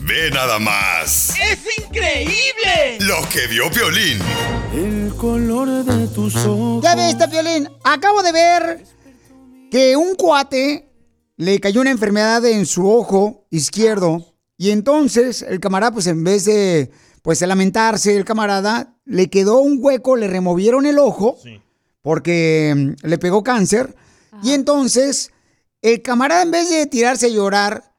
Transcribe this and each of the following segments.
Ve nada más. ¡Es increíble! Lo que vio Violín. El color de tus ojos. ¿Ya viste, Violín? Acabo de ver que un cuate le cayó una enfermedad en su ojo izquierdo y entonces el camarada, pues en vez de pues de lamentarse, el camarada le quedó un hueco, le removieron el ojo porque mm, le pegó cáncer y entonces el camarada en vez de tirarse a llorar,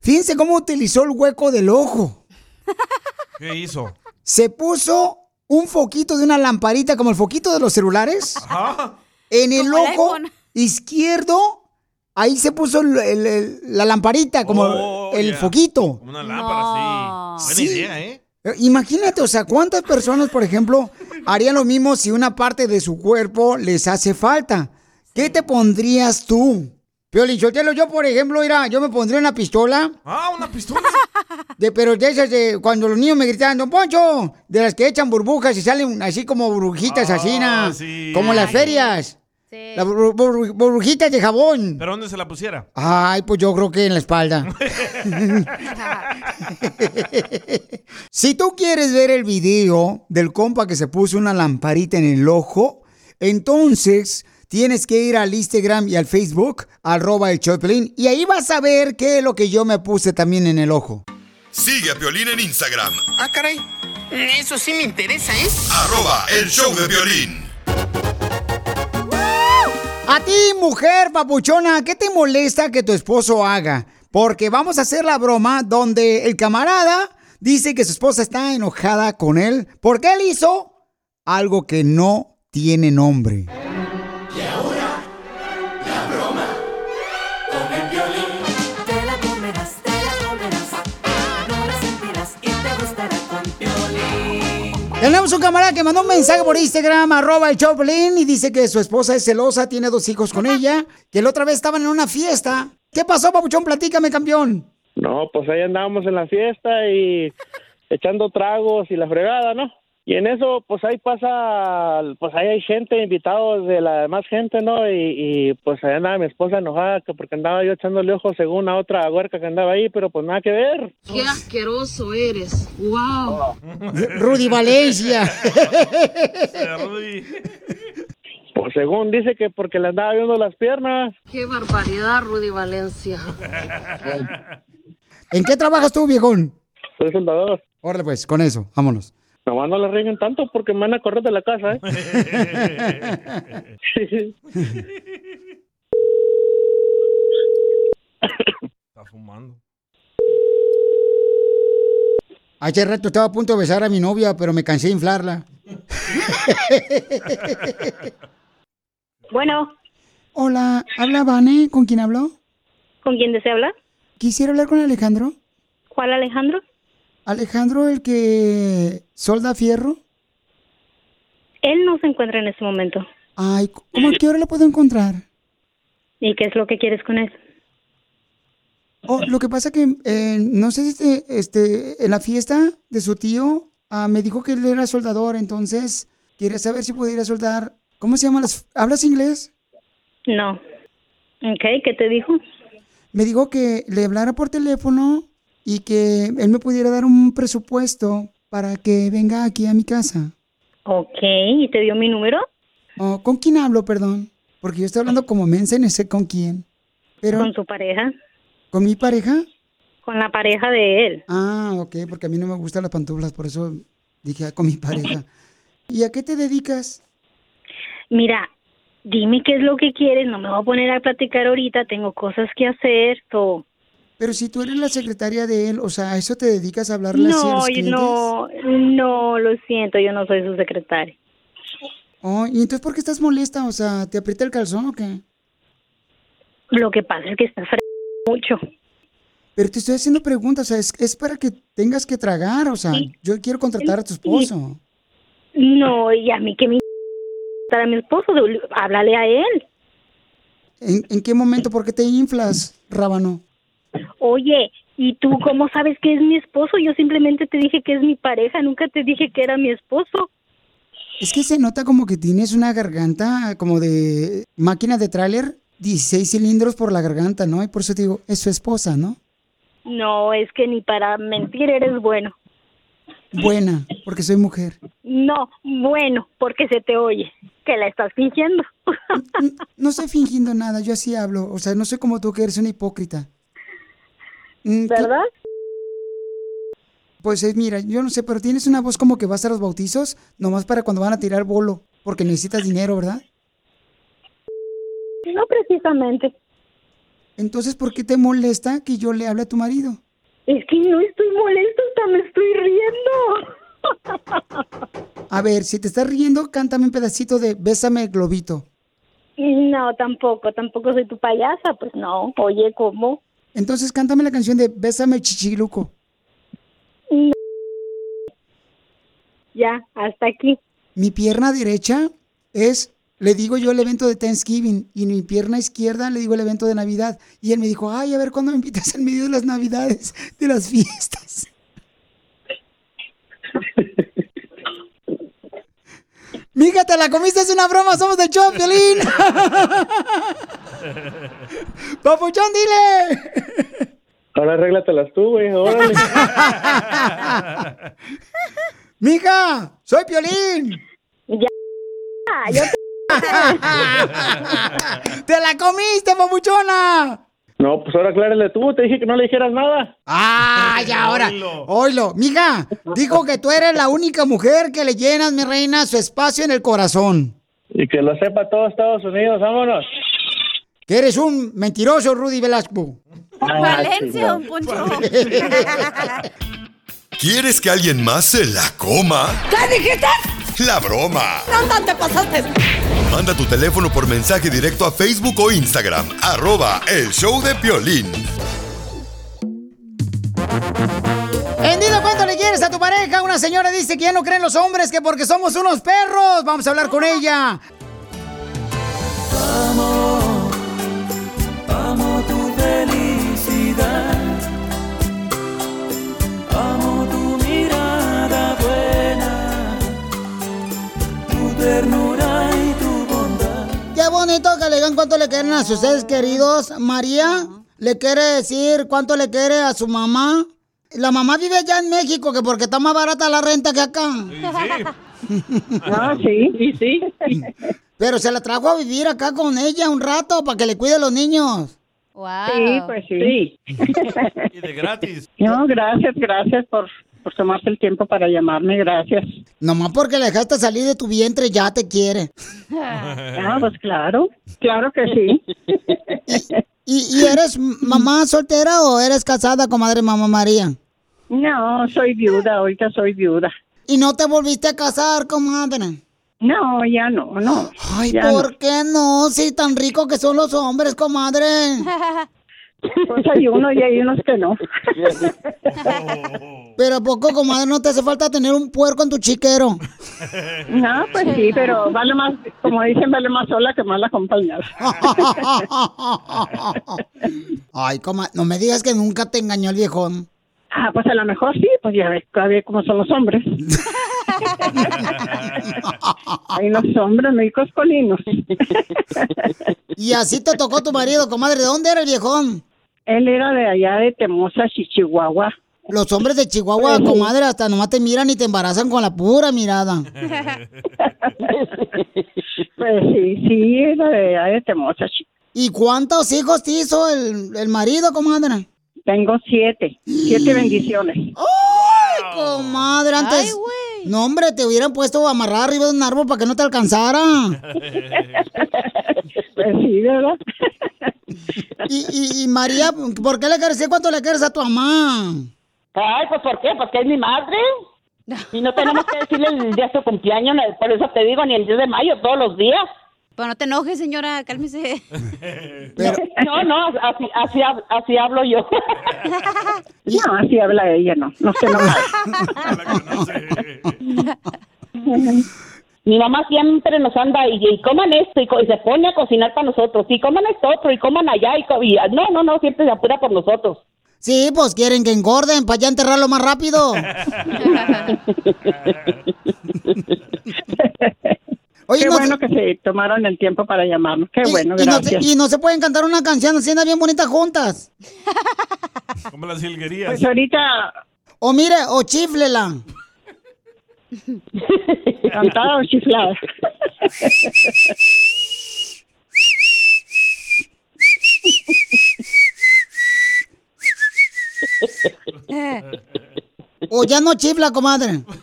fíjense cómo utilizó el hueco del ojo. ¿Qué hizo? Se puso un foquito de una lamparita como el foquito de los celulares en el Como ojo izquierdo. Ahí se puso el- el- el- la lamparita, como Oh, el foquito. Como una lámpara, sí. Buena Sí. idea, ¿eh? Eh, Imagínate, o sea, cuántas personas, por ejemplo, harían lo mismo si una parte de su cuerpo les hace falta. ¿Qué te pondrías tú? Piolín Sotelo, yo, por ejemplo, mira, yo me pondría una pistola. Ah, una pistola. De, pero de esas de cuando los niños me gritaban, Don Poncho, de las que echan burbujas y salen así como burbujitas así, na, sí. como en las ferias. Las bur- bur- burbujitas de jabón. ¿Pero dónde se la pusiera? Ay, pues yo creo que en la espalda. si tú quieres ver el video del compa que se puso una lamparita en el ojo, entonces tienes que ir al Instagram y al Facebook, arroba el Choplin, y ahí vas a ver qué es lo que yo me puse también en el ojo. Sigue a Violín en Instagram. Ah, caray. Eso sí me interesa, ¿eh? Arroba el show de violín. A ti, mujer papuchona, ¿qué te molesta que tu esposo haga? Porque vamos a hacer la broma donde el camarada dice que su esposa está enojada con él porque él hizo algo que no tiene nombre. Tenemos un camarada que mandó un mensaje por Instagram, arroba el Choplin, y dice que su esposa es celosa, tiene dos hijos con ella, que la otra vez estaban en una fiesta. ¿Qué pasó, papuchón? Platícame, campeón. No, pues ahí andábamos en la fiesta y echando tragos y la fregada, ¿no? Y en eso, pues ahí pasa, pues ahí hay gente, invitados de la demás gente, ¿no? Y, y, pues ahí andaba mi esposa enojada que porque andaba yo echándole ojos según a otra huerca que andaba ahí, pero pues nada que ver. Qué asqueroso eres. Wow. Rudy Valencia. Pues según dice que porque le andaba viendo las piernas. Qué barbaridad, Rudy Valencia. ¿En qué trabajas tú, viejón? Soy soldador. Órale, pues, con eso, vámonos. Nomás no le rieguen tanto porque me van a correr de la casa, ¿eh? Está fumando. Hace rato estaba a punto de besar a mi novia, pero me cansé de inflarla. Bueno, Hola, ¿habla Vane? ¿Con quién habló? ¿con quién desea hablar? Quisiera hablar con Alejandro. ¿Cuál Alejandro? Alejandro, el que solda fierro. Él no se encuentra en este momento. Ay, ¿cómo a qué hora lo puedo encontrar? ¿Y qué es lo que quieres con él? Oh, lo que pasa que, eh, no sé si este, este, en la fiesta de su tío, ah, me dijo que él era soldador, entonces quería saber si pudiera soldar. ¿Cómo se llama las... ¿Hablas inglés? No. Ok, ¿qué te dijo? Me dijo que le hablara por teléfono y que él me pudiera dar un presupuesto para que venga aquí a mi casa. Ok, ¿y te dio mi número? Oh, ¿Con quién hablo, perdón? Porque yo estoy hablando como mensa y no sé con quién. Pero, ¿Con su pareja? ¿Con mi pareja? Con la pareja de él. Ah, ok, porque a mí no me gustan las pantuflas, por eso dije ah, con mi pareja. ¿Y a qué te dedicas? Mira, dime qué es lo que quieres, no me voy a poner a platicar ahorita, tengo cosas que hacer, so... Pero si tú eres la secretaria de él, o sea, ¿a eso te dedicas a hablarle así a No, los clientes? no, no, lo siento, yo no soy su secretaria. Oh, ¿y entonces por qué estás molesta? O sea, ¿te aprieta el calzón o qué? Lo que pasa es que está fre mucho. Pero te estoy haciendo preguntas, o sea, es, es para que tengas que tragar, o sea, yo quiero contratar a tu esposo. No, y a mí que me para mi esposo, háblale a él. ¿En, en qué momento? ¿Por qué te inflas, Rábano? Oye, ¿y tú cómo sabes que es mi esposo? Yo simplemente te dije que es mi pareja, nunca te dije que era mi esposo. Es que se nota como que tienes una garganta como de máquina de tráiler, 16 cilindros por la garganta, ¿no? Y por eso te digo, es su esposa, ¿no? No, es que ni para mentir eres bueno. Buena, porque soy mujer. No, bueno, porque se te oye, que la estás fingiendo. No estoy fingiendo nada, yo así hablo. O sea, no soy como tú que eres una hipócrita. Mm, ¿qué- ¿Verdad? Pues eh, mira, yo no sé, pero tienes una voz como que vas a los bautizos, nomás para cuando van a tirar bolo, porque necesitas dinero, ¿verdad? No precisamente. Entonces, ¿por qué te molesta que yo le hable a tu marido? Es que no estoy molesta, hasta me estoy riendo. A ver, si te estás riendo, cántame un pedacito de Bésame globito. No, tampoco, tampoco soy tu payasa, pues no. Oye, ¿cómo? Entonces, cántame la canción de Bésame chichiluco. No. Ya, hasta aquí. Mi pierna derecha es, le digo yo el evento de Thanksgiving, y mi pierna izquierda le digo el evento de Navidad. Y él me dijo, ay, a ver cuándo me invitas en medio de las Navidades, de las fiestas. Mija, te la comiste, es una broma, somos del show, Piolín. Papuchón, dile. Ahora arréglatelas tú, güey, órale. Mija, soy Piolín. Ya, yo ¡Te la comiste, papuchona! No, pues ahora aclárale tú, te dije que no le dijeras nada. ¡Ay, ahora! Oilo, mija, dijo que tú eres la única mujer que le llenas, mi reina, su espacio en el corazón. Y que lo sepa todo Estados Unidos, vámonos. Que eres un mentiroso, Rudy Velasco. Valencia, don Poncho. ¿Quieres que alguien más se la coma? ¿Qué dijiste? La broma. No te pasaste. Manda tu teléfono por mensaje directo a Facebook o Instagram. Arroba el show de Piolín. En Dile cuánto le quieres a tu pareja, una señora dice que ya no creen los hombres, que porque somos unos perros. Vamos a hablar con ella. Bonito que le digan cuánto le quieren a sus seres queridos. María le quiere decir cuánto le quiere a su mamá. La mamá vive allá en México, que porque está más barata la renta que acá. Ah, sí, sí, sí. Pero se la trajo a vivir acá con ella un rato para que le cuide a los niños. Sí, pues sí. Y de gratis. No, gracias, gracias por, por tomarse el tiempo para llamarme, gracias. Nomás porque le dejaste salir de tu vientre ya te quiere. Ah, pues claro, claro que sí. ¿Y, y eres mamá soltera o eres casada, comadre mamá María? No, soy viuda, ahorita soy viuda. ¿Y no te volviste a casar, comadre? No, ya no, no. Ay, ya ¿por qué no? Si tan rico que son los hombres, comadre. Pues hay uno y hay unos que no. Pero ¿a poco, comadre, no te hace falta tener un puerco en tu chiquero? No, pues sí, pero vale más, como dicen, vale más sola que mal acompañada. Ay, comadre, no me digas que nunca te engañó el viejón. Ah, pues a lo mejor sí, pues ya ves, ya ves cómo son los hombres. Hay unos hombres muy coscolinos. Y así te tocó tu marido, comadre. ¿De dónde era el viejón? Él era de allá de Temosa, Chihuahua. Los hombres de Chihuahua, comadre, hasta nomás te miran y te embarazan con la pura mirada. Pues sí, sí, era de allá de Temosa. chi- ¿Y cuántos hijos te hizo el, el marido, comadre? Tengo siete, siete bendiciones. ¡Ay, comadre! Antes. no, hombre, te hubieran puesto amarrado arriba de un árbol para que no te alcanzara. Pues sí, ¿verdad? Y, y, y María, ¿por qué le quieres cuánto le quieres a tu mamá? Ay, pues ¿por qué? Porque es mi madre. Y no tenemos que decirle el día de su cumpleaños, por eso te digo, ni el 10 de mayo, todos los días. Pero no te enojes, señora, cálmese. No, no, así, así, así hablo yo. No, así habla ella, no. No se enoja. Mi mamá siempre nos anda y, y coman esto y, co- y se pone a cocinar para nosotros. Y coman esto otro y coman allá. Y, co- y- no, no, no, siempre se apura por nosotros. Sí, pues quieren que engorden para ya enterrarlo más rápido. Oye, Qué no bueno que se tomaron el tiempo para llamarnos. Qué bueno, y, no y no se pueden cantar una canción así bien bonitas juntas. Como las jilguerías. Pues ahorita O mire, o chiflela. cantada o chiflada. O ya no chifla, comadre.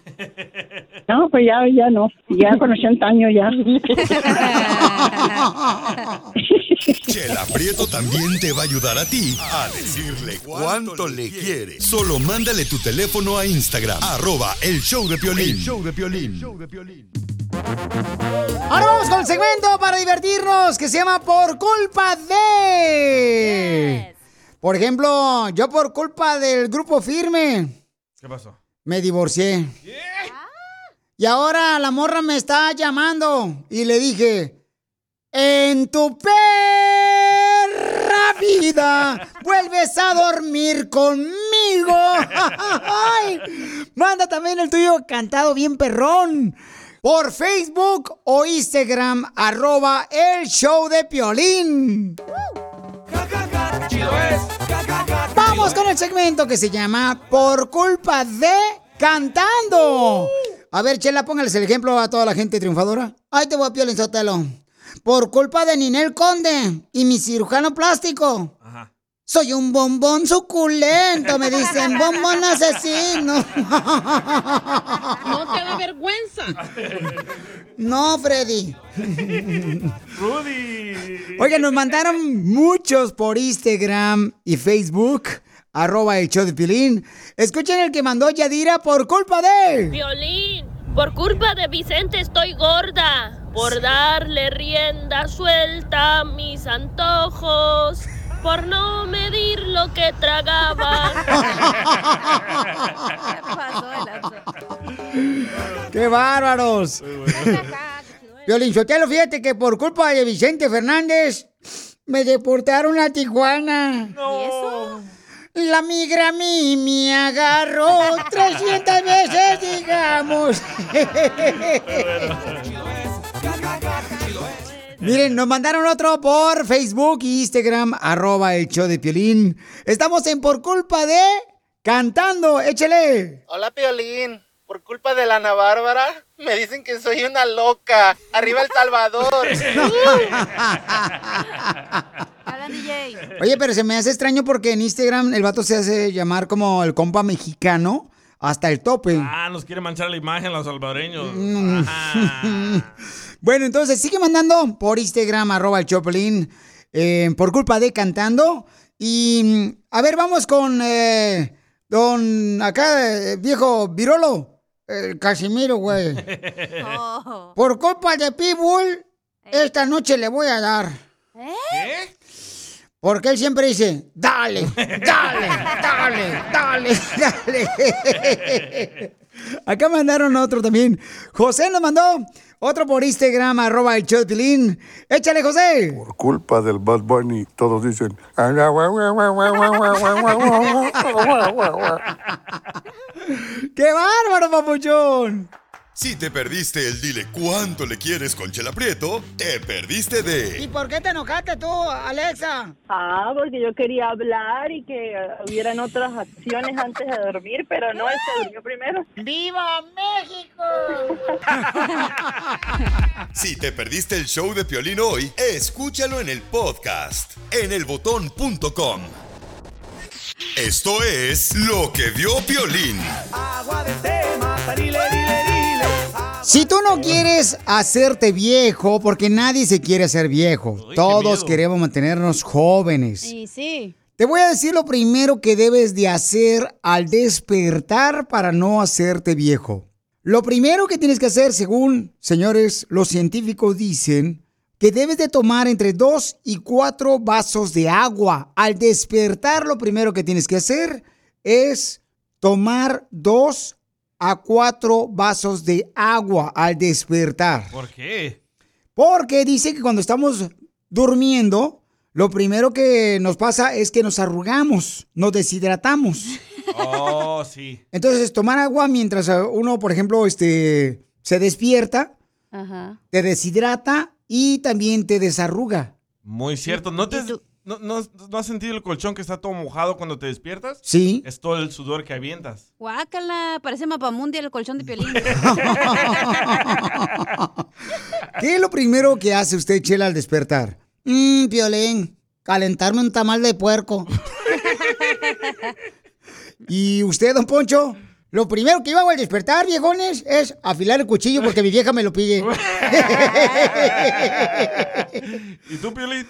No, pues ya, ya no. Ya con 80 años ya. Chela Prieto también te va a ayudar a ti a decirle cuánto le quiere. Solo mándale tu teléfono a Instagram, arroba el show de Piolín. El show de Piolín. Ahora vamos con el segmento para divertirnos que se llama Por culpa de. Por ejemplo, yo por culpa del grupo firme ¿Qué pasó? me divorcié. Y ahora la morra me está llamando y le dije, en tu perra vida vuelves a dormir conmigo. Ay, Manda también el tuyo cantado bien perrón. Por Facebook o Instagram, arroba el show de Piolín. Vamos con el segmento que se llama Por culpa de cantando. A ver, Chela, póngales el ejemplo a toda la gente triunfadora. Ahí te voy a Piolín Sotelo. Por culpa de Ninel Conde y mi cirujano plástico. Soy un bombón suculento, me dicen, bombón asesino. No te da vergüenza. No, Freddy. Rudy. Oigan, nos mandaron muchos por Instagram y Facebook, arroba el show de Piolín. Escuchen el que mandó Yadira por culpa de... Violín, por culpa de Vicente estoy gorda. Por darle rienda suelta a mis antojos. Por no medir lo que tragaba. ¡Qué bárbaros! Violín Sotelo, fíjate que por culpa de Vicente Fernández me deportaron a Tijuana. ¿Y eso? La migra a mí me agarró 300 veces, digamos. Miren, nos mandaron otro por Facebook e Instagram, arroba el show de Piolín. Estamos en Por Culpa de Cantando, échale. Hola, Piolín. Por culpa de la Ana Bárbara, me dicen que soy una loca. Arriba El Salvador. DJ. Oye, pero se me hace extraño porque en Instagram el vato se hace llamar como el compa mexicano hasta el tope. Ah, nos quiere manchar la imagen los salvadoreños. Mm. bueno, entonces sigue mandando por Instagram, arroba el Choplin, eh, por culpa de cantando. Y a ver, vamos con eh, don acá, eh, viejo Virolo, el Casimiro, güey. Por culpa de Pitbull, esta noche le voy a dar. ¿Eh? Porque él siempre dice, dale, dale, dale, dale, dale. Acá mandaron otro también. José nos mandó otro por Instagram, arroba el Pilín. Échale, José. Por culpa del Bad Bunny, todos dicen. ¡Qué bárbaro, papuchón! Si te perdiste el dile cuánto le quieres con Chela Prieto, te perdiste de ¿Y por qué te enojaste tú, Alexa? Ah, porque yo quería hablar y que hubieran otras acciones antes de dormir, pero no, él se durmió primero. ¡Viva México! Si te perdiste el show de Piolín hoy, escúchalo en el podcast en elbotón.com. Esto es lo que vio Piolín. Si tú no quieres hacerte viejo, porque nadie se quiere hacer viejo, todos queremos mantenernos jóvenes. Sí, sí. Te voy a decir lo primero que debes de hacer al despertar para no hacerte viejo. Lo primero que tienes que hacer, según, señores, los científicos dicen, que debes de tomar entre 2 y 4 vasos de agua. Al despertar, lo primero que tienes que hacer es tomar 2 a 4 vasos de agua al despertar. ¿Por qué? Porque dice que cuando estamos durmiendo, lo primero que nos pasa es que nos arrugamos, nos deshidratamos. Oh, sí. Entonces, tomar agua mientras uno, por ejemplo, este, se despierta, Ajá. te deshidrata y también te desarruga. Muy cierto. ¿No, te, no, no- no has sentido el colchón que está todo mojado cuando te despiertas? Sí. Es todo el sudor que avientas. Guácala, parece mapamundi el colchón de piolín. ¿Qué es lo primero que hace usted, Chela, al despertar? Mmm, Piolín, calentarme un tamal de puerco. ¿Y usted, don Poncho? Lo primero que yo hago al despertar, viejones, es afilar el cuchillo porque mi vieja me lo pide. ¿Y tú, Piolín?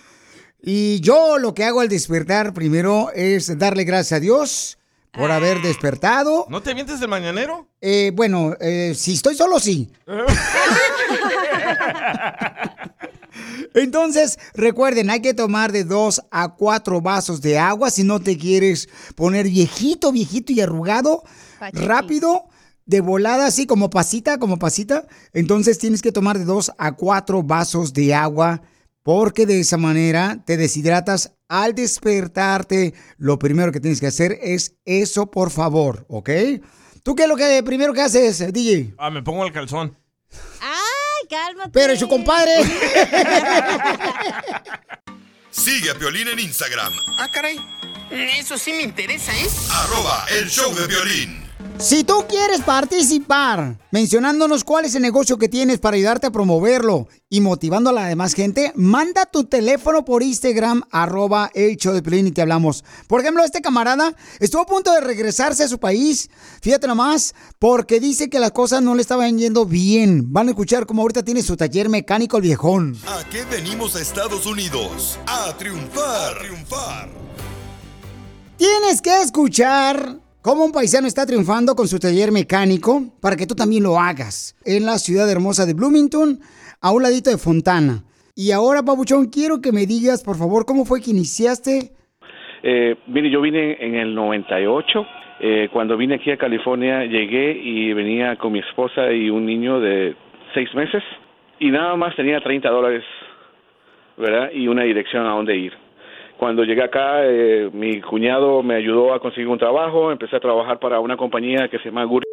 Y yo lo que hago al despertar primero es darle gracias a Dios por haber despertado. ¿No te avientes el mañanero? Eh, bueno, eh, si estoy solo, sí. Entonces, recuerden, hay que tomar de 2 a 4 vasos de agua si no te quieres poner viejito, viejito y arrugado, rápido, de volada, así como pasita, como pasita. Entonces tienes que tomar de 2 a 4 vasos de agua porque de esa manera te deshidratas al despertarte. Lo primero que tienes que hacer es eso, por favor, ¿ok? ¿Tú qué es lo que primero que haces, DJ? Ah, me pongo el calzón. ¡Ay, cálmate! Pero es su compadre. Sigue a Piolín en Instagram, Ah, caray. Eso sí me interesa, ¿eh? arroba el show de Piolín. Si tú quieres participar mencionándonos cuál es el negocio que tienes para ayudarte a promoverlo y motivando a la demás gente, manda tu teléfono por Instagram, arroba el show de Piolín y te hablamos. Por ejemplo, este camarada estuvo a punto de regresarse a su país, fíjate nomás, porque dice que las cosas no le estaban yendo bien. Van a escuchar cómo ahorita tiene su taller mecánico el viejón. ¿A qué venimos a Estados Unidos? A triunfar. A triunfar. Tienes que escuchar cómo un paisano está triunfando con su taller mecánico para que tú también lo hagas en la ciudad hermosa de Bloomington, a un ladito de Fontana. Y ahora, Pabuchón, quiero que me digas, por favor, cómo fue que iniciaste. Eh, mire, yo vine en el 98. Eh, cuando vine aquí a California, llegué y venía con mi esposa y un niño de seis meses. Y nada más tenía 30 dólares, ¿verdad? Y una dirección a dónde ir. Cuando llegué acá, eh, mi cuñado me ayudó a conseguir un trabajo. Empecé a trabajar para una compañía que se llama Gur.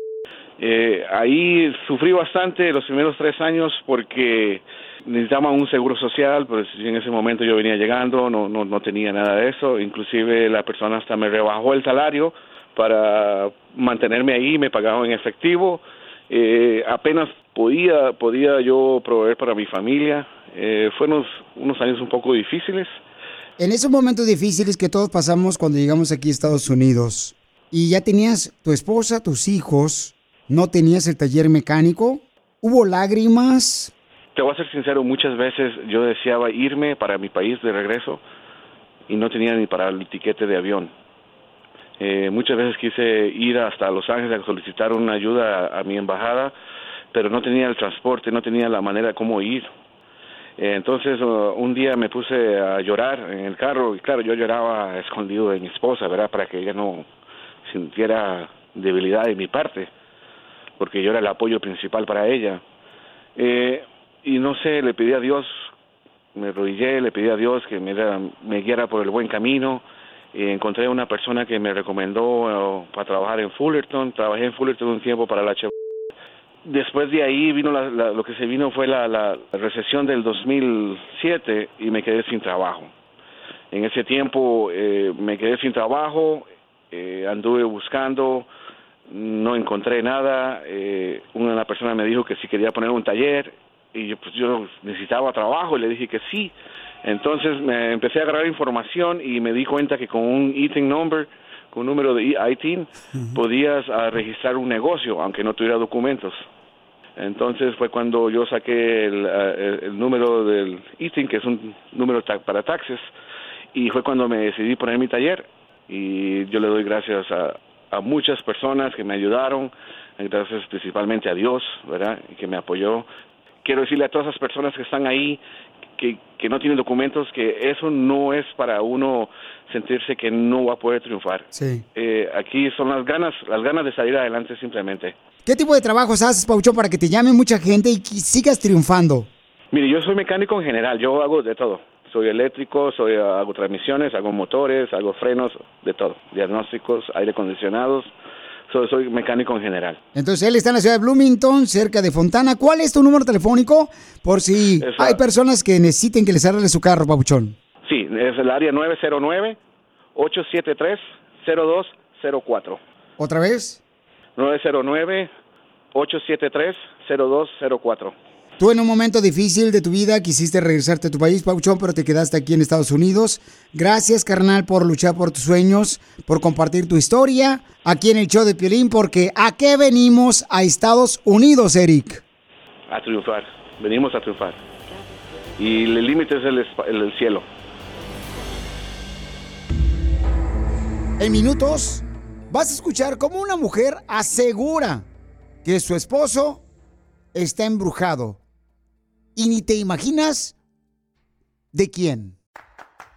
Eh, ahí sufrí bastante los primeros tres años porque necesitaban un seguro social, pues en ese momento yo venía llegando, no, no, no tenía nada de eso, inclusive la persona hasta me rebajó el salario para mantenerme ahí, me pagaban en efectivo, eh, apenas podía, podía yo proveer para mi familia, eh, fueron unos, unos años un poco difíciles, En esos momentos difíciles que todos pasamos cuando llegamos aquí a Estados Unidos, y ya tenías tu esposa, tus hijos, no tenías el taller mecánico, hubo lágrimas. Te voy a ser sincero, muchas veces yo deseaba irme para mi país de regreso y no tenía ni para el tiquete de avión. Eh, muchas veces quise ir hasta Los Ángeles a solicitar una ayuda a, a mi embajada, pero no tenía el transporte, no tenía la manera cómo ir. Eh, entonces uh, un día me puse a llorar en el carro y claro, yo lloraba escondido de mi esposa, ¿verdad? Para que ella no sintiera debilidad de mi parte, porque yo era el apoyo principal para ella. Eh, y no sé, le pedí a Dios, me arrodillé, le pedí a Dios que me, me guiara por el buen camino. Eh, encontré una persona que me recomendó eh, para trabajar en Fullerton. Trabajé en Fullerton un tiempo para la Chevrolet. Después de ahí vino la- la- lo que se vino fue la, la recesión del 2007 y me quedé sin trabajo. En ese tiempo eh, me quedé sin trabajo, eh, anduve buscando, no encontré nada. eh, una persona me dijo que si quería poner un taller y yo, pues yo necesitaba trabajo y le dije que sí. Entonces me empecé a agarrar información y me di cuenta que con un ITIN number, con un número de ITIN, podías ah, registrar un negocio aunque no tuviera documentos. Entonces fue cuando yo saqué el, ah, el- el número del ITIN, que es un número para taxes, y fue cuando me decidí poner mi taller. Y yo le doy gracias a, a muchas personas que me ayudaron, gracias principalmente a Dios, ¿verdad? Que me apoyó. Quiero decirle a todas esas personas que están ahí, que, que no tienen documentos, que eso no es para uno sentirse que no va a poder triunfar. Sí. Eh, aquí son las ganas, las ganas de salir adelante simplemente. ¿Qué tipo de trabajos haces, Pauchón, para que te llame mucha gente y que sigas triunfando? Mire, yo soy mecánico en general, yo hago de todo. Soy eléctrico, soy hago transmisiones, hago motores, hago frenos, de todo. Diagnósticos, aire acondicionados. Soy, soy mecánico en general. Entonces, él está en la ciudad de Bloomington, cerca de Fontana. ¿Cuál es tu número telefónico? Por si Esa- hay personas que necesiten que les arregle su carro, Papuchón. Sí, es el área 909-873-0204. ¿Otra vez? 909-873-0204. Tú en un momento difícil de tu vida quisiste regresarte a tu país, Pauchón, pero te quedaste aquí en Estados Unidos. Gracias, carnal, por luchar por tus sueños, por compartir tu historia aquí en el show de Piolín, porque ¿a qué venimos a Estados Unidos, Eric? A triunfar. Venimos a triunfar. Y el límite es el, cielo. En minutos vas a escuchar cómo una mujer asegura que su esposo está embrujado. Y ni te imaginas de quién.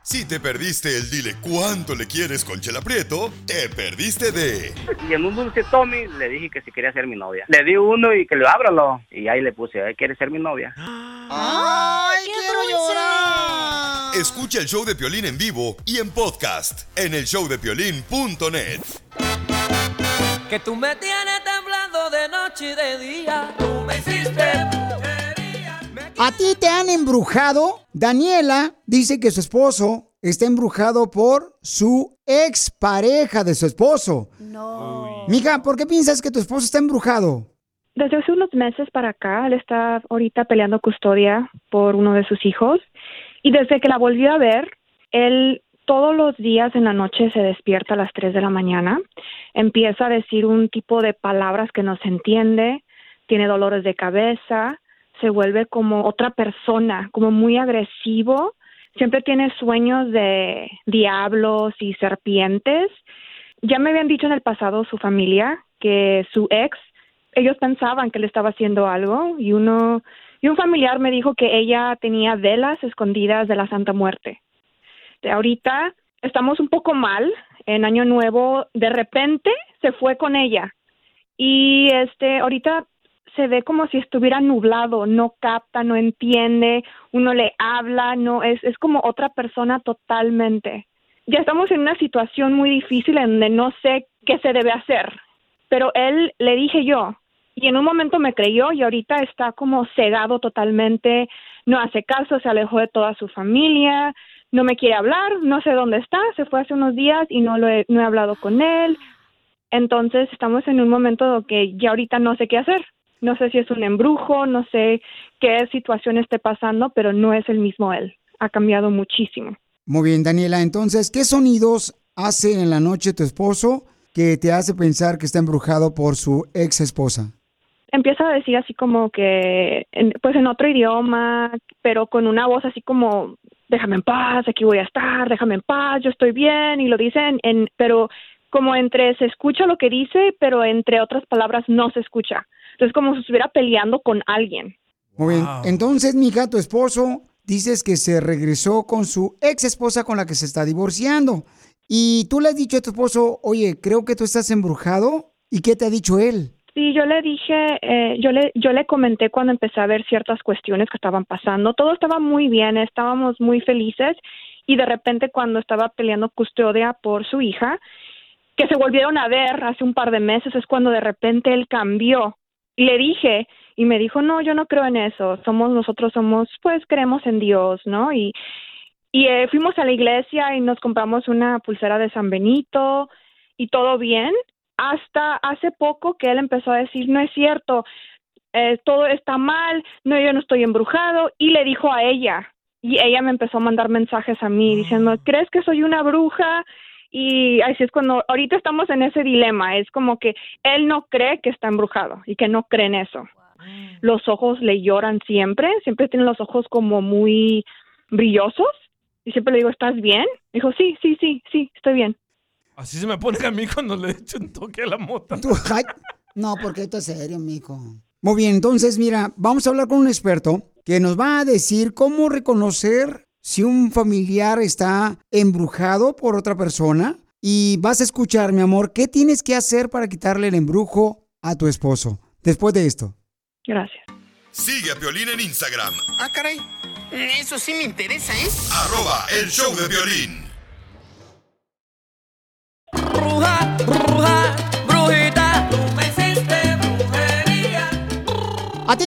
Si te perdiste el dile cuánto le quieres con Chela Prieto, te perdiste de Y en un dulce Tommy le dije que si quería ser mi novia. Le di uno y que le ábralo. Y ahí le puse, "Eh, ¿quieres ser mi novia? ¡Ay, quiero llorar! Escucha el show de Piolín en vivo y en podcast en el showdepiolín.net. Que tú me tienes temblando de noche y de día. Tú me hiciste ¿A ti te han embrujado? Daniela dice que su esposo está embrujado por su expareja de su esposo. No. Mija, ¿por qué piensas que tu esposo está embrujado? Desde hace unos meses para acá, él está ahorita peleando custodia por uno de sus hijos. Y desde que la volvió a ver, él todos los días en la noche se despierta a las 3 de la mañana, empieza a decir un tipo de palabras que no se entiende, tiene dolores de cabeza, se vuelve como otra persona, como muy agresivo, siempre tiene sueños de diablos y serpientes. Ya me habían dicho en el pasado su familia que su ex ellos pensaban que le estaba haciendo algo y uno y un familiar me dijo que ella tenía velas escondidas de la Santa Muerte. De ahorita estamos un poco mal. En Año Nuevo de repente se fue con ella y este ahorita se ve como si estuviera nublado, no capta, no entiende, uno le habla, no es es como otra persona totalmente. Ya estamos en una situación muy difícil en donde no sé qué se debe hacer. Pero él le dije yo, y en un momento me creyó y ahorita está como cegado totalmente, no hace caso, se alejó de toda su familia, no me quiere hablar, no sé dónde está, se fue hace unos días y no lo he, no he hablado con él. Entonces estamos en un momento que ya ahorita no sé qué hacer. No sé si es un embrujo, no sé qué situación esté pasando, pero no es el mismo él. Ha cambiado muchísimo. Muy bien, Daniela. Entonces, ¿qué sonidos hace en la noche tu esposo que te hace pensar que está embrujado por su ex esposa? empieza a decir así como que, en- pues en otro idioma, pero con una voz así como, déjame en paz, aquí voy a estar, déjame en paz, yo estoy bien, y lo dicen en, pero como entre se escucha lo que dice, pero entre otras palabras no se escucha. Entonces como si estuviera peleando con alguien. Muy bien. Entonces, mija, tu esposo dices que se regresó con su ex esposa con la que se está divorciando. Y tú le has dicho a tu esposo, oye, creo que tú estás embrujado. ¿Y qué te ha dicho él? Sí, yo le dije, eh, yo le, yo le comenté cuando empecé a ver ciertas cuestiones que estaban pasando. Todo estaba muy bien, estábamos muy felices y de repente cuando estaba peleando custodia por su hija, que se volvieron a ver hace un par de meses, es cuando de repente él cambió Y le dije, y me dijo, no, yo no creo en eso, somos, nosotros somos, pues creemos en Dios, ¿no? Y, y eh, fuimos a la iglesia y nos compramos una pulsera de San Benito y todo bien, hasta hace poco que él empezó a decir, no es cierto, eh, todo está mal, no, yo no estoy embrujado, y le dijo a ella, y ella me empezó a mandar mensajes a mí diciendo, ¿crees que soy una bruja? Y así es cuando, ahorita estamos en ese dilema, es como que él no cree que está embrujado y que no cree en eso. Los ojos le lloran siempre, siempre tiene los ojos como muy brillosos, y siempre le digo, ¿estás bien? Dijo, sí, sí, sí, sí, estoy bien. Así se me pone a mí cuando le echo un toque a la mota. No, porque esto es serio, mijo. Muy bien, entonces mira, vamos a hablar con un experto que nos va a decir cómo reconocer si un familiar está embrujado por otra persona. Y vas a escuchar, mi amor, qué tienes que hacer para quitarle el embrujo a tu esposo después de esto. Gracias. Sigue a Piolín en Instagram, Ah, caray. Eso sí me interesa, ¿eh? arroba el show de violín. Bruja, bruja, brujita, tú me hiciste brujería.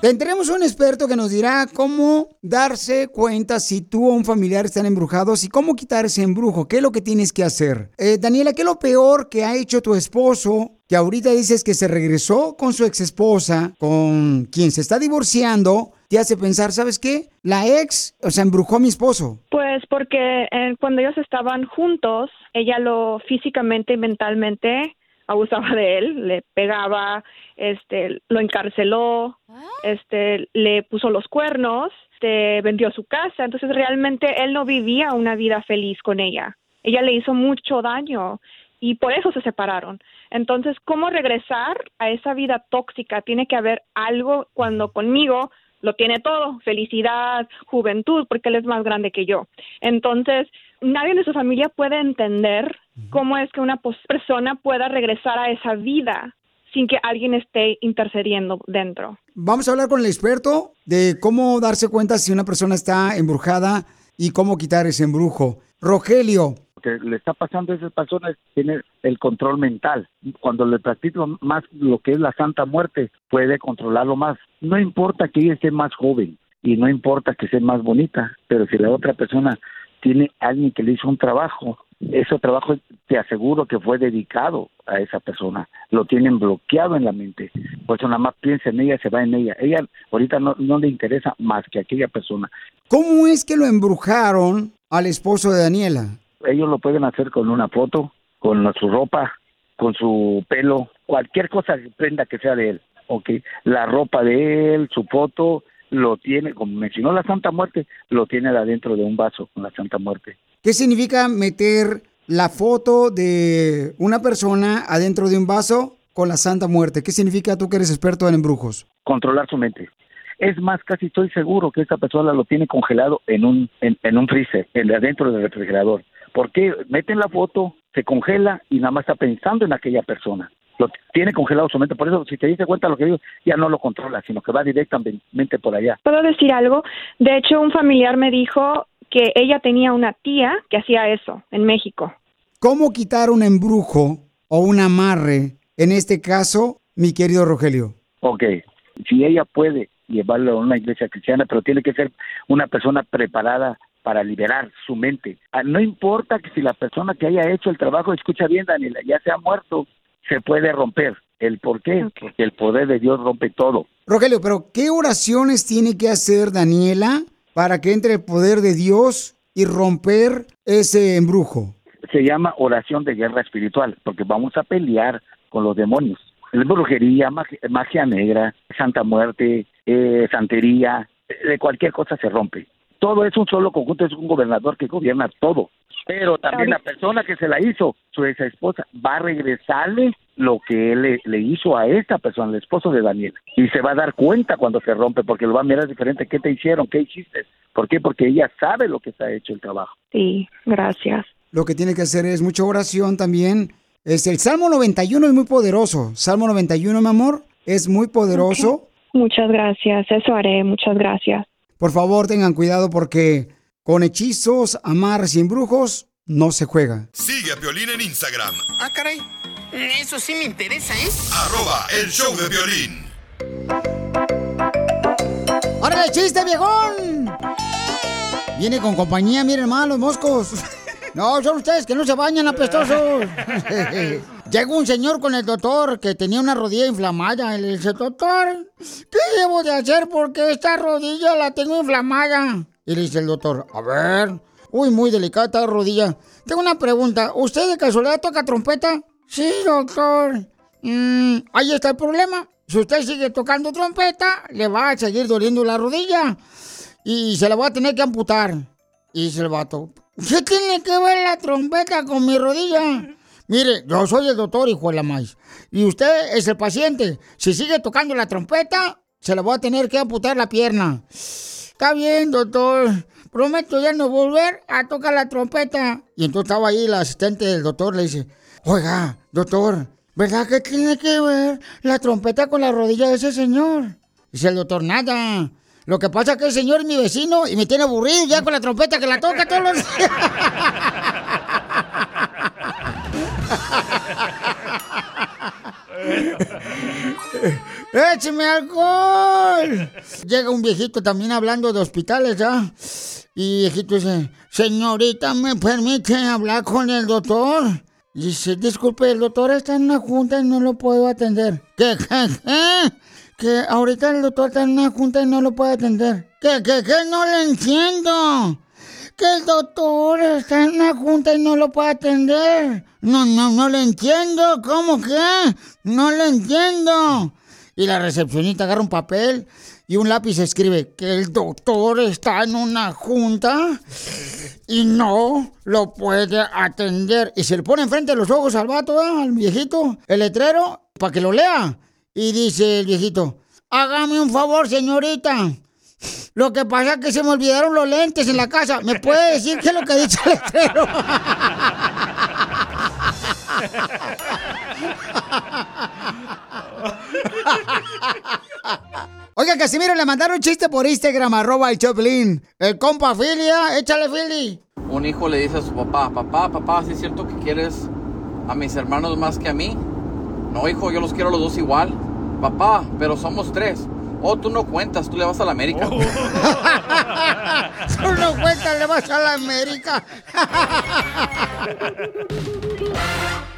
Tendremos un experto que nos dirá cómo darse cuenta si tú o un familiar están embrujados y cómo quitar ese embrujo. ¿Qué es lo que tienes que hacer? Eh, Daniela, ¿qué es lo peor que ha hecho tu esposo? Que ahorita dices que se regresó con su ex esposa, con quien se está divorciando, te hace pensar, ¿sabes qué? La ex, o sea, embrujó a mi esposo. Pues porque eh, cuando ellos estaban juntos, ella lo físicamente y mentalmente abusaba de él, le pegaba, este, lo encarceló, este, le puso los cuernos, este, vendió su casa, entonces realmente él no vivía una vida feliz con ella. Ella le hizo mucho daño y por eso se separaron. Entonces, ¿cómo regresar a esa vida tóxica? Tiene que haber algo cuando conmigo lo tiene todo, felicidad, juventud, porque él es más grande que yo. Entonces, nadie de su familia puede entender cómo es que una pos- persona pueda regresar a esa vida sin que alguien esté intercediendo dentro. Vamos a hablar con el experto de cómo darse cuenta si una persona está embrujada y cómo quitar ese embrujo. Rogelio, Lo que le está pasando a esas personas tiene el control mental. Cuando le practica más lo que es la Santa Muerte, puede controlarlo más. No importa que ella esté más joven y no importa que sea más bonita, pero si la otra persona tiene alguien que le hizo un trabajo, ese trabajo te aseguro que fue dedicado a esa persona. Lo tienen bloqueado en la mente. Por eso nada más piensa en ella, se va en ella. Ella ahorita no, no le interesa más que aquella persona. ¿cómo es que lo embrujaron al esposo de Daniela? ellos lo pueden hacer con una foto, con su ropa, con su pelo, cualquier cosa, prenda que sea de él, ¿ok? La ropa de él, su foto, lo tiene, como mencionó la Santa Muerte, lo tiene adentro de un vaso con la Santa Muerte. ¿Qué significa meter la foto de una persona adentro de un vaso con la Santa Muerte? ¿Qué significa tú que eres experto en embrujos? Controlar su mente. Es más, casi estoy seguro que esta persona lo tiene congelado en un, en, en un freezer, en, adentro del refrigerador. Porque meten la foto, se congela y nada más está pensando en aquella persona. Lo tiene congelado su mente. Por eso, si te diste cuenta de lo que digo, ya no lo controla, sino que va directamente por allá. ¿Puedo decir algo? De hecho, un familiar me dijo que ella tenía una tía que hacía eso en México. ¿Cómo quitar un embrujo o un amarre, en este caso, mi querido Rogelio? Ok, si ella puede llevarlo a una iglesia cristiana, pero tiene que ser una persona preparada para liberar su mente. Ah, No importa que si la persona que haya hecho el trabajo, escucha bien, Daniela, ya se ha muerto, se puede romper. ¿El por qué? Porque el poder de Dios rompe todo. Rogelio, pero ¿qué oraciones tiene que hacer Daniela para que entre el poder de Dios y romper ese embrujo? Se llama oración de guerra espiritual, porque vamos a pelear con los demonios. La brujería, magia, magia negra, santa muerte, eh, santería, de cualquier cosa se rompe. Todo es un solo conjunto, es un gobernador que gobierna todo. Pero también la persona que se la hizo, su ex esposa, va a regresarle lo que él le, le hizo a esta persona, el esposo de Daniel. Y se va a dar cuenta cuando se rompe, porque lo va a mirar diferente. ¿Qué te hicieron? ¿Qué hiciste? ¿Por qué? Porque ella sabe lo que se ha hecho el trabajo. Sí, gracias. Lo que tiene que hacer es mucha oración también. Es el Salmo 91 es muy poderoso. Salmo 91, mi amor, es muy poderoso. Muchas gracias, eso haré, muchas gracias. Por favor, tengan cuidado porque con hechizos, amarres y embrujos no se juega. Sigue a Piolín en Instagram, Ah, caray. Eso sí me interesa, ¿eh? arroba el show de violín. ¡Órale, chiste, viejón! Viene con compañía, miren hermano, los moscos. No, son ustedes que no se bañan, apestosos. Llega un señor con el doctor que tenía una rodilla inflamada. Y le dice, doctor, ¿qué debo de hacer porque esta rodilla la tengo inflamada? Y le dice el doctor, a ver, uy, muy delicada rodilla. Tengo una pregunta, ¿usted de casualidad toca trompeta? Sí, doctor. Mm, ahí está el problema. Si usted sigue tocando trompeta, le va a seguir doliendo la rodilla y se la va a tener que amputar. Y dice el vato, ¿qué tiene que ver la trompeta con mi rodilla? Mire, yo soy el doctor, hijo de la maíz. Y usted es el paciente. Si sigue tocando la trompeta, se la voy a tener que amputar la pierna. Está bien, doctor. Prometo ya no volver a tocar la trompeta. Y entonces estaba ahí la asistente del doctor, le dice, oiga, doctor, ¿verdad que tiene que ver la trompeta con la rodilla de ese señor? Dice el doctor, nada. Lo que pasa es que el señor es mi vecino y me tiene aburrido ya con la trompeta que la toca todos los días. ¡Écheme alcohol! Llega un viejito también hablando de hospitales, ¿ya? Y el viejito dice, señorita, ¿me permite hablar con el doctor? Dice, disculpe, el doctor está en una junta y no lo puedo atender. ¿Qué, qué, qué? Que ahorita el doctor está en una junta y no lo puede atender. ¿Qué, qué, qué? No le entiendo. Que el doctor está en una junta y no lo puede atender. No, no, no le entiendo. ¿Cómo que? No le entiendo. Y la recepcionista agarra un papel y un lápiz escribe que el doctor está en una junta y no lo puede atender. Y se le pone enfrente de los ojos al vato, ¿eh? al viejito, el letrero, para que lo lea. Y dice el viejito, hágame un favor, señorita. Lo que pasa es que se me olvidaron los lentes en la casa. ¿Me puede decir qué es lo que dice el letrero? Oiga, Casimiro, le mandaron un chiste por Instagram, arroba el Choplin. El compa Filia, échale Fili. Un hijo le dice a su papá, papá, papá, ¿sí es cierto que quieres a mis hermanos más que a mí? No, hijo, yo los quiero a los dos igual. Papá, pero somos tres. Oh, tú no cuentas, tú le vas a la América. Tú no cuentas, le vas a la América.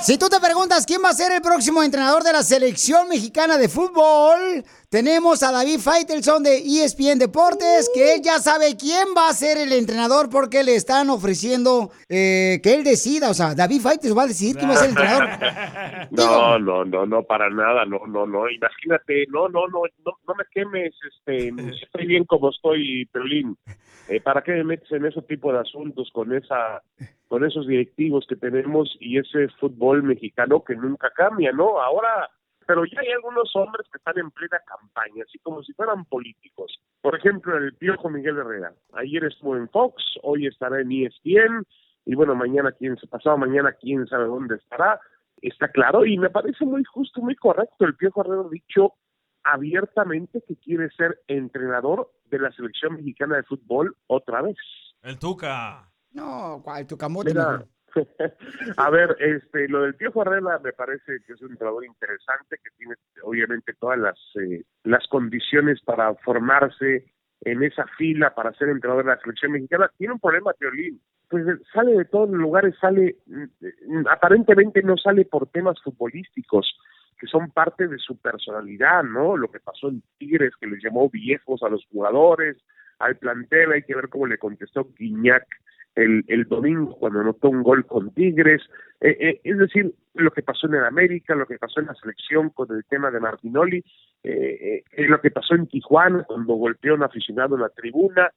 Si tú te preguntas quién va a ser el próximo entrenador de la selección mexicana de fútbol, tenemos a David Faitelson de ESPN Deportes, que él ya sabe quién va a ser el entrenador porque le están ofreciendo eh, que él decida. O sea, David Faitelson va a decidir quién va a ser el entrenador. No, no, no, no, para nada, no, no, no, imagínate, no, no, no, no, no me quemes, este, estoy bien como estoy, Perlín, eh, ¿para qué me metes en ese tipo de asuntos con esa, con esos directivos que tenemos y ese fútbol mexicano que nunca cambia, ¿no? Ahora, pero ya hay algunos hombres que están en plena campaña, así como si fueran políticos. Por ejemplo, el Piojo Miguel Herrera, ayer estuvo en Fox, hoy estará en ESPN, y bueno, mañana quién, pasado mañana quién sabe dónde estará, está claro, y me parece muy justo, muy correcto. El Piojo Herrera dicho abiertamente que quiere ser entrenador de la selección mexicana de fútbol otra vez. El Tuca. No, ¿cuál tu camote? Mira, a ver, este, lo del Piojo Herrera me parece que es un entrenador interesante que tiene obviamente todas las eh, las condiciones para formarse en esa fila para ser entrenador de la selección mexicana. Tiene un problema, Teolín. Pues sale de todos los lugares, sale, mm, aparentemente no sale por temas futbolísticos que son parte de su personalidad, ¿no? Lo que pasó en Tigres, que les llamó viejos a los jugadores, al plantel, hay que ver cómo le contestó Guiñac el, el domingo cuando anotó un gol con Tigres, eh, eh, es decir, lo que pasó en el América, lo que pasó en la selección con el tema de Martinoli, eh, eh, lo que pasó en Tijuana cuando golpeó a un aficionado en la tribuna,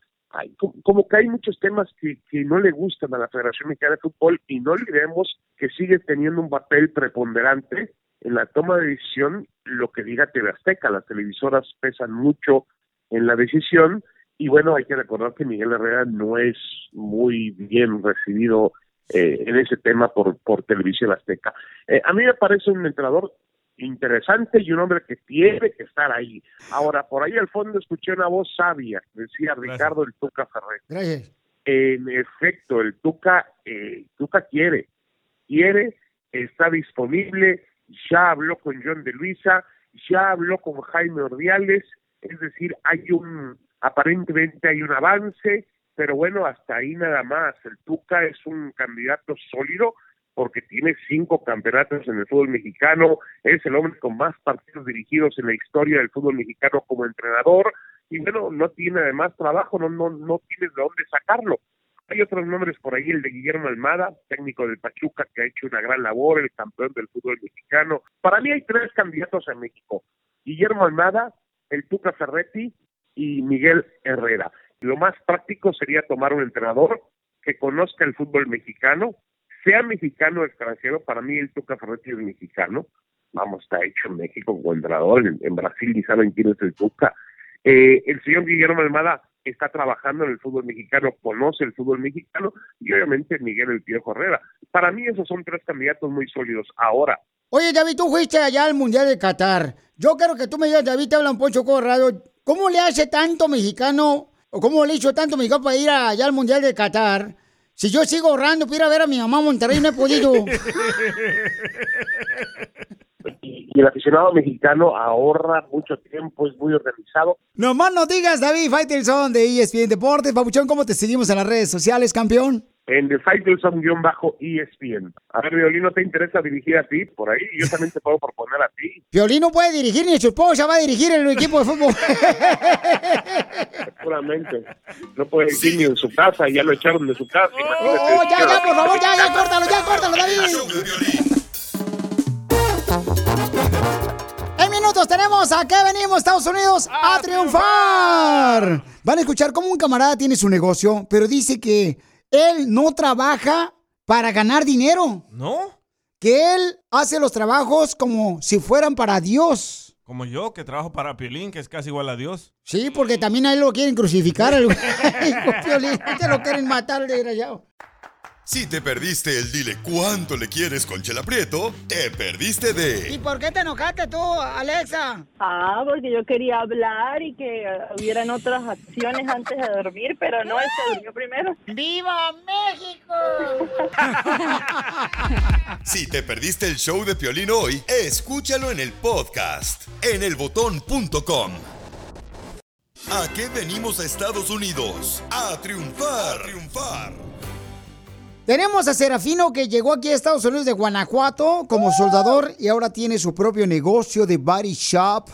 como, como que hay muchos temas que, que no le gustan a la Federación Mexicana de Fútbol y no olvidemos que sigue teniendo un papel preponderante en la toma de decisión lo que diga TV Azteca, las televisoras pesan mucho en la decisión y bueno, hay que recordar que Miguel Herrera no es muy bien recibido eh, en ese tema por, por Televisión Azteca. Eh, a mí me parece un entrenador interesante y un hombre que tiene que estar ahí. Ahora, por ahí al fondo escuché una voz sabia, decía Ricardo el Tuca Ferrer. Gracias. En efecto, el Tuca, eh, Tuca quiere, quiere, está disponible, ya habló con John de Luisa, ya habló con Jaime Ordiales, es decir, hay un, aparentemente hay un avance, pero bueno, hasta ahí nada más. El Tuca es un candidato sólido porque tiene cinco campeonatos en el fútbol mexicano, es el hombre con más partidos dirigidos en la historia del fútbol mexicano como entrenador, y bueno, no tiene además trabajo, no, no, no tiene de dónde sacarlo. Hay otros nombres por ahí, el de Guillermo Almada, técnico del Pachuca, que ha hecho una gran labor, el campeón del fútbol mexicano. Para mí hay tres candidatos en México. Guillermo Almada, el Tuca Ferretti y Miguel Herrera. Lo más práctico sería tomar un entrenador que conozca el fútbol mexicano, sea mexicano o extranjero, para mí el Tuca Ferretti es mexicano, vamos, está hecho en México como entrenador, en, en Brasil ni saben quién es el Tuca. Eh, el señor Guillermo Almada está trabajando en el fútbol mexicano, conoce el fútbol mexicano y obviamente Miguel El Piojo Herrera. Para mí esos son tres candidatos muy sólidos. Ahora, Oye, David, tú fuiste allá al Mundial de Qatar. Yo quiero que tú me digas, David, te habla Poncho Corrado. ¿Cómo le hace tanto mexicano, o cómo le hizo tanto mexicano para ir allá al Mundial de Qatar? Si yo sigo ahorrando para ir a ver a mi mamá Monterrey, no he podido. y el aficionado mexicano ahorra mucho tiempo, es muy organizado. Nomás no digas, David Faitelson de ESPN Deportes. Papuchón, ¿cómo te seguimos en las redes sociales, campeón? En The Faitelson-ESPN. A ver, Violín, ¿no te interesa dirigir a ti? Por ahí yo también te puedo proponer a ti. Violín no puede dirigir, ni su esposa va a dirigir el equipo de fútbol. Seguramente. No puede dirigir ni en su casa, ya lo echaron de su casa. Oh, ya, ya, por favor, ya, ya, córtalo, ya, córtalo, David. En minutos tenemos a qué venimos, Estados Unidos, a triunfar. Van a escuchar cómo un camarada tiene su negocio, pero dice que él no trabaja para ganar dinero. ¿No? Que él hace los trabajos como si fueran para Dios. Como yo, que trabajo para Piolín, que es casi igual a Dios. Sí, porque también a él lo quieren crucificar. El... Piolín, te lo quieren matar, desgraciado. Si te perdiste el dile cuánto le quieres con Chela Prieto, te perdiste de ¿Y por qué te enojaste tú, Alexa? Ah, porque yo quería hablar y que eh, hubieran otras acciones antes de dormir, pero no, él se durmió primero. ¡Viva México! Si te perdiste el show de Piolín hoy, escúchalo en el podcast, en elbotón.com. ¿A qué venimos a Estados Unidos? A triunfar, a triunfar. Tenemos a Serafino que llegó aquí a Estados Unidos de Guanajuato como soldador y ahora tiene su propio negocio de body shop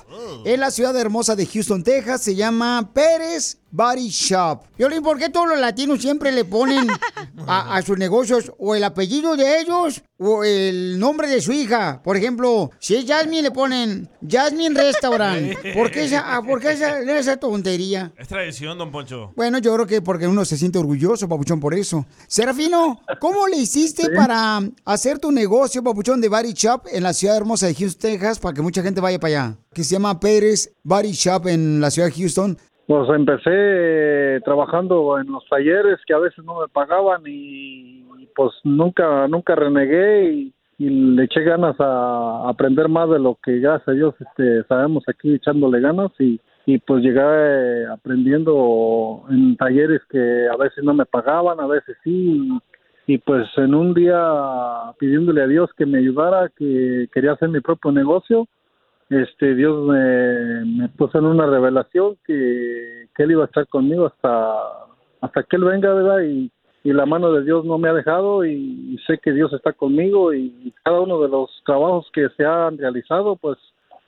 en la ciudad hermosa de Houston, Texas. Se llama Pérez Body Shop. Violín, ¿por qué todos los latinos siempre le ponen a, a sus negocios o el apellido de ellos o el nombre de su hija? Por ejemplo, si es Jasmine le ponen Jasmine Restaurant. ¿Por qué esa, ah, por qué esa, esa tontería? Es tradición, don Poncho. Bueno, yo creo que porque uno se siente orgulloso, papuchón, por eso. Serafino, ¿cómo le hiciste para hacer tu negocio, papuchón, de Body Shop en la ciudad hermosa de Houston, Texas, para que mucha gente vaya para allá? Que se llama Pérez Body Shop en la ciudad de Houston. Pues empecé eh, trabajando en los talleres que a veces no me pagaban y pues nunca nunca renegué y, le eché ganas a aprender más de lo que gracias a Dios este, sabemos aquí echándole ganas y, y pues llegué eh, aprendiendo en talleres que a veces no me pagaban, a veces sí. Y pues en un día pidiéndole a Dios que me ayudara, que quería hacer mi propio negocio, este Dios me, me puso en una revelación que, él iba a estar conmigo hasta hasta que él venga verdad y, y la mano de Dios no me ha dejado y, y sé que Dios está conmigo y cada uno de los trabajos que se han realizado pues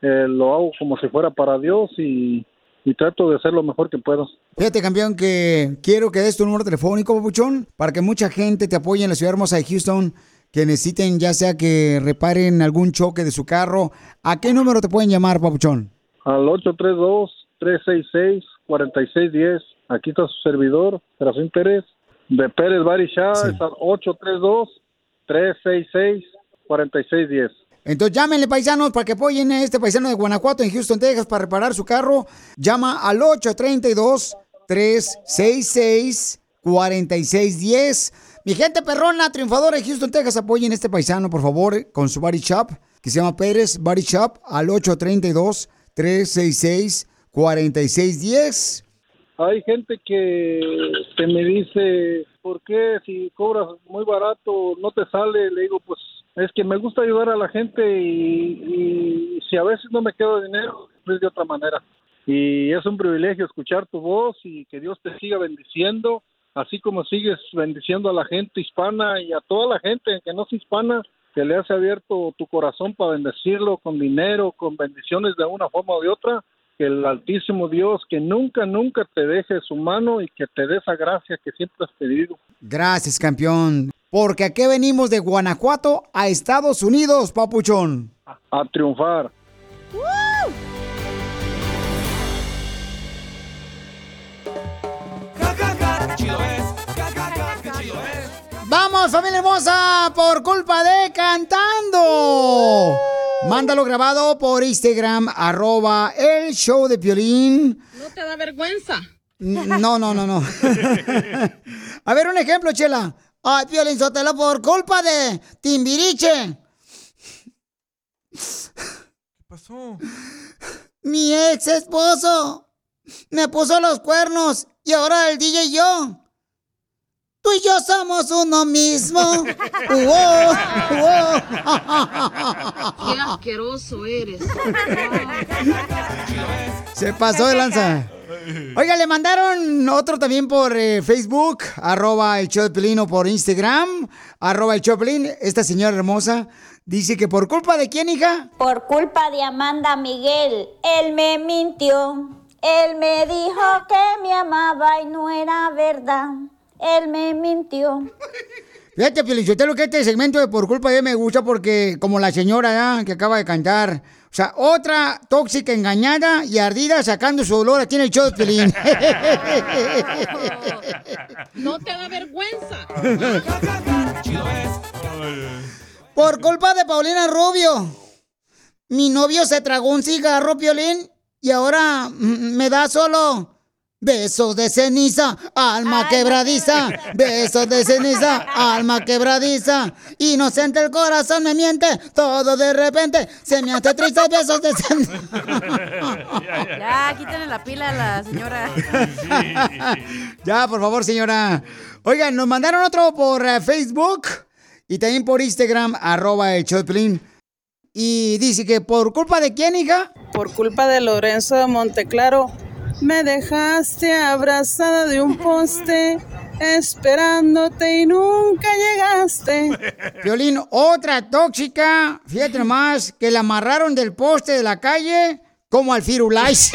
eh, lo hago como si fuera para Dios y, y trato de hacer lo mejor que puedo. Fíjate, campeón, que quiero que des tu número telefónico, papuchón, para que mucha gente te apoye en la ciudad hermosa de Houston, que necesiten ya sea que reparen algún choque de su carro. ¿A qué número te pueden llamar, papuchón? Al 832-366-4610. Aquí está su servidor, Serafín Pérez, de Pérez Shop, es al 832-366-4610. Entonces llámenle, paisanos, para que apoyen a este paisano de Guanajuato en Houston, Texas, para reparar su carro. Llama al 832-366-4610. Mi gente perrona, triunfadora de Houston, Texas, apoyen a este paisano, por favor, con su body shop, que se llama Pérez Body Shop, al 832-366-4610. Hay gente que, me dice, ¿por qué si cobras muy barato no te sale? Le digo, pues es que me gusta ayudar a la gente y, y si a veces no me quedo dinero, pues de otra manera. Y es un privilegio escuchar tu voz y que Dios te siga bendiciendo, así como sigues bendiciendo a la gente hispana y a toda la gente que no es hispana, que le has abierto tu corazón para bendecirlo con dinero, con bendiciones de una forma o de otra que el Altísimo Dios, que nunca, nunca te deje su mano y que te dé esa gracia que siempre has pedido. Gracias, campeón. Porque aquí venimos de Guanajuato a Estados Unidos, papuchón. A triunfar. Familia hermosa, por culpa de cantando. Mándalo grabado por Instagram, arroba el show de Piolín. ¿No te da vergüenza? No, no, no, no. A ver, un ejemplo, Chela. Ay, Piolín Sotelo, por culpa de Timbiriche. ¿Qué pasó? Mi ex esposo me puso los cuernos y ahora el DJ y yo. Tú y yo somos uno mismo. Qué asqueroso eres. Se pasó de lanza. Oiga, le mandaron otro también por eh, Facebook, arroba el Pelín, o por Instagram, arroba el Pelín. Esta señora hermosa dice que por culpa de quién, hija? Por culpa de Amanda Miguel, él me mintió. Él me dijo que me amaba y no era verdad. Él me mintió. Fíjate, Piolichotelo, que este segmento de Por culpa de me gusta porque, como la señora ya que acaba de cantar, o sea, otra tóxica engañada y ardida sacando su dolor aquí en el show de. ¿No te da vergüenza? Por culpa de Paulina Rubio. Mi novio se tragó un cigarro, Piolín, y ahora me da solo Besos de ceniza, alma quebradiza. Besos de ceniza, alma quebradiza. Inocente el corazón me miente. Todo de repente se me hace triste. Besos de ceniza. Ya, quítale la pila a la señora. ya, por favor, señora. Oigan, nos mandaron otro por eh, Facebook y también por Instagram, arroba el Choplin. Y dice que por culpa de quién, hija? Por culpa de Lorenzo de Monteclaro, me dejaste abrazada de un poste, esperándote y nunca llegaste. Violín, otra tóxica, fíjate nomás, que la amarraron del poste de la calle como al Firulais.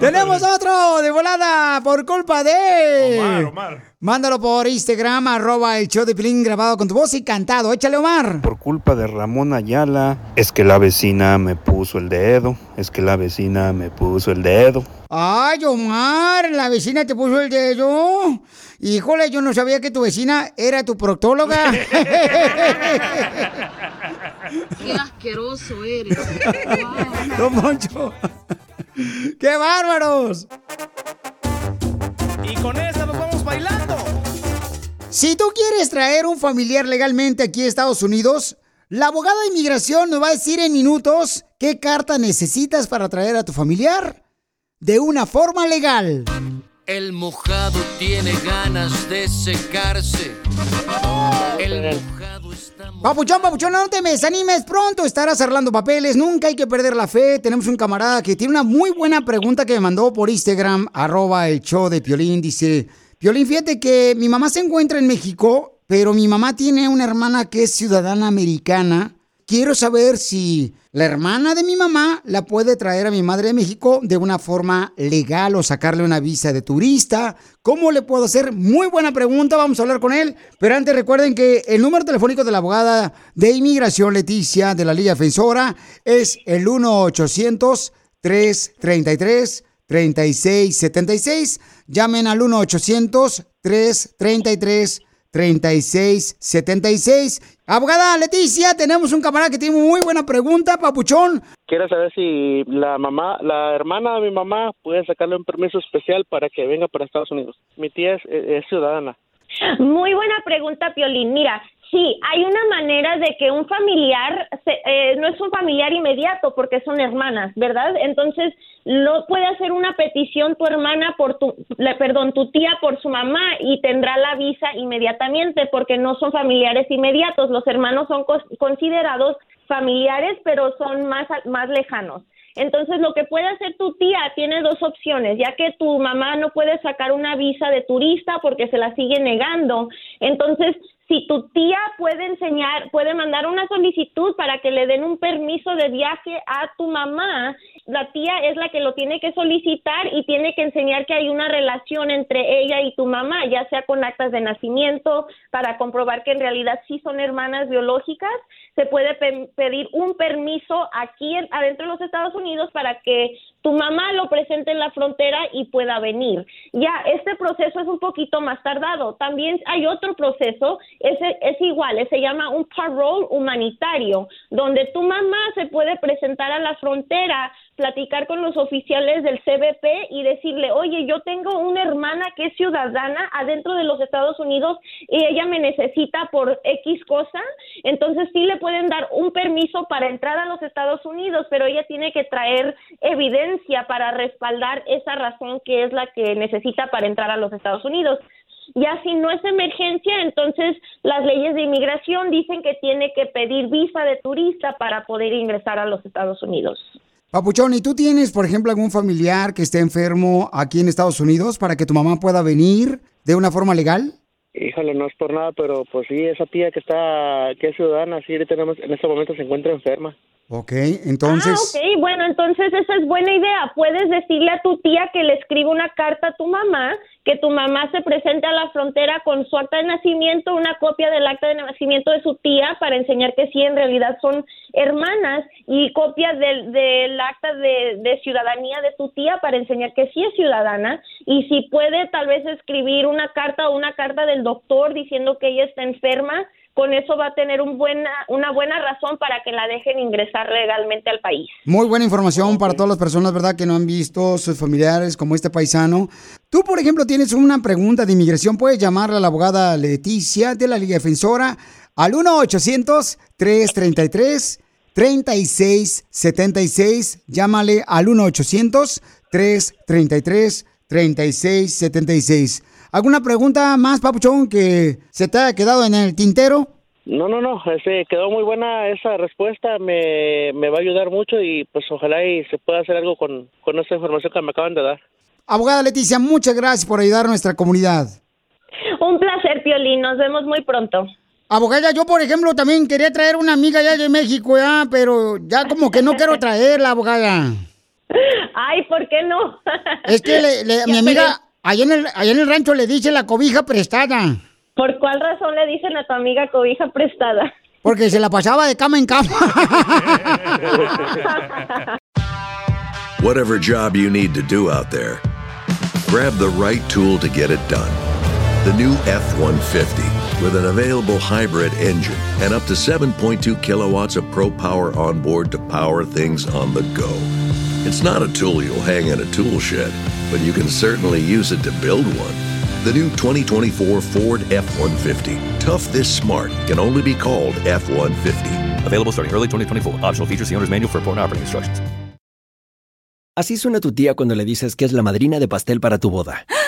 Tenemos otro de volada por culpa de. Omar, Omar. Mándalo por Instagram, arroba el show de Pilín grabado con tu voz y cantado. Échale, Omar. Por culpa de Ramón Ayala, es que la vecina me puso el dedo, es que la vecina me puso el dedo. Ay, Omar, la vecina te puso el dedo. Híjole, yo no sabía que tu vecina era tu proctóloga. Qué asqueroso eres. Don Moncho. ¡Qué bárbaros! Y con esta nos vamos bailando. Si tú quieres traer un familiar legalmente aquí a Estados Unidos, la abogada de inmigración nos va a decir en minutos qué carta necesitas para traer a tu familiar de una forma legal. El mojado tiene ganas de secarse. El mojado Papuchón, papuchón, no te me desanimes, pronto estarás arreglando papeles, nunca hay que perder la fe. Tenemos un camarada que tiene una muy buena pregunta que me mandó por Instagram, arroba el show de Piolín, dice, Piolín, fíjate que mi mamá se encuentra en México, pero mi mamá tiene una hermana que es ciudadana americana. Quiero saber si la hermana de mi mamá la puede traer a mi madre de México de una forma legal o sacarle una visa de turista. ¿Cómo le puedo hacer? Muy buena pregunta, vamos a hablar con él. Pero antes recuerden que el número telefónico de la abogada de inmigración Leticia de la Liga Defensora es el 1-800-333-3676. Llamen al 1-800-333-3676. Abogada Leticia, tenemos un camarada que tiene muy buena pregunta, papuchón. Quiero saber si la mamá, la hermana de mi mamá puede sacarle un permiso especial para que venga para Estados Unidos. Mi tía es, es ciudadana. Muy buena pregunta, Piolín. Mira, sí, hay una manera de que un familiar se- eh, no es un familiar inmediato porque son hermanas, ¿verdad? Entonces, no puede hacer una petición tu hermana por tu, le- perdón, tu tía por su mamá y tendrá la visa inmediatamente porque no son familiares inmediatos. Los hermanos son cos- considerados familiares, pero son más, más lejanos. Entonces, lo que puede hacer tu tía tiene dos opciones, ya que tu mamá no puede sacar una visa de turista porque se la sigue negando. Entonces, si tu tía puede enseñar, puede mandar una solicitud para que le den un permiso de viaje a tu mamá, la tía es la que lo tiene que solicitar y tiene que enseñar que hay una relación entre ella y tu mamá, ya sea con actas de nacimiento, para comprobar que en realidad sí son hermanas biológicas. Se puede pe- pedir un permiso aquí en- adentro de los Estados Unidos para que tu mamá lo presente en la frontera y pueda venir. Ya, este proceso es un poquito más tardado. También hay otro proceso, ese es igual, se llama un parole humanitario, donde tu mamá se puede presentar a la frontera, platicar con los oficiales del CBP y decirle, oye, yo tengo una hermana que es ciudadana adentro de los Estados Unidos y ella me necesita por X cosa, entonces sí le pueden dar un permiso para entrar a los Estados Unidos, pero ella tiene que traer evidencia para respaldar esa razón que es la que necesita para entrar a los Estados Unidos. Ya si no es emergencia, entonces las leyes de inmigración dicen que tiene que pedir visa de turista para poder ingresar a los Estados Unidos. Papuchón, ¿y tú tienes, por ejemplo, algún familiar que esté enfermo aquí en Estados Unidos para que tu mamá pueda venir de una forma legal? Híjole, no es por nada, pero pues sí, esa tía que está, que es ciudadana, sí, ahorita en este momento se encuentra enferma. Ok, entonces... Ah, ok, bueno, entonces esa es buena idea. Puedes decirle a tu tía que le escriba una carta a tu mamá, que tu mamá se presente a la frontera con su acta de nacimiento, una copia del acta de nacimiento de su tía para enseñar que sí, en realidad son hermanas, y copia del, del acta de, de ciudadanía de tu tía para enseñar que sí es ciudadana. Y si puede, tal vez escribir una carta o una carta del doctor diciendo que ella está enferma con eso va a tener un buena, una buena razón para que la dejen ingresar legalmente al país. Muy buena información para todas las personas, ¿verdad? Que no han visto sus familiares como este paisano. Tú, por ejemplo, tienes una pregunta de inmigración, puedes llamar a la abogada Leticia de la Liga Defensora al 1-800-333-3676. Llámale al 1-800-333-3676. ¿Alguna pregunta más, Papuchón, que se te haya quedado en el tintero? No, no, no, este, quedó muy buena esa respuesta, me, me va a ayudar mucho y pues ojalá y se pueda hacer algo con, con esta información que me acaban de dar. Abogada Leticia, muchas gracias por ayudar a nuestra comunidad. Un placer, Piolín, nos vemos muy pronto. Abogada, yo por ejemplo también quería traer una amiga ya de México, ya, pero ya como que no quiero traerla, abogada. Ay, ¿por qué no? Es que le- le- mi amiga, allá en, el, allá en el rancho le dice la cobija prestada, ¿Por cuál razón le dicen a tu amiga cobija prestada? porque se la pasaba de cama en cama. Whatever job you need to do out there, grab the right tool to get it done. The new F 150 with an available hybrid engine and up to 7.2 kilowatts of pro power on board to power things on the go. It's not a tool you'll hang in a tool shed, but you can certainly use it to build one. The new 2024 Ford F 150. Tough this smart can only be called F 150. Available starting early 2024. Optional features. The owner's manual for important operating instructions. Así suena tu tía cuando le dices que es la madrina de pastel para tu boda.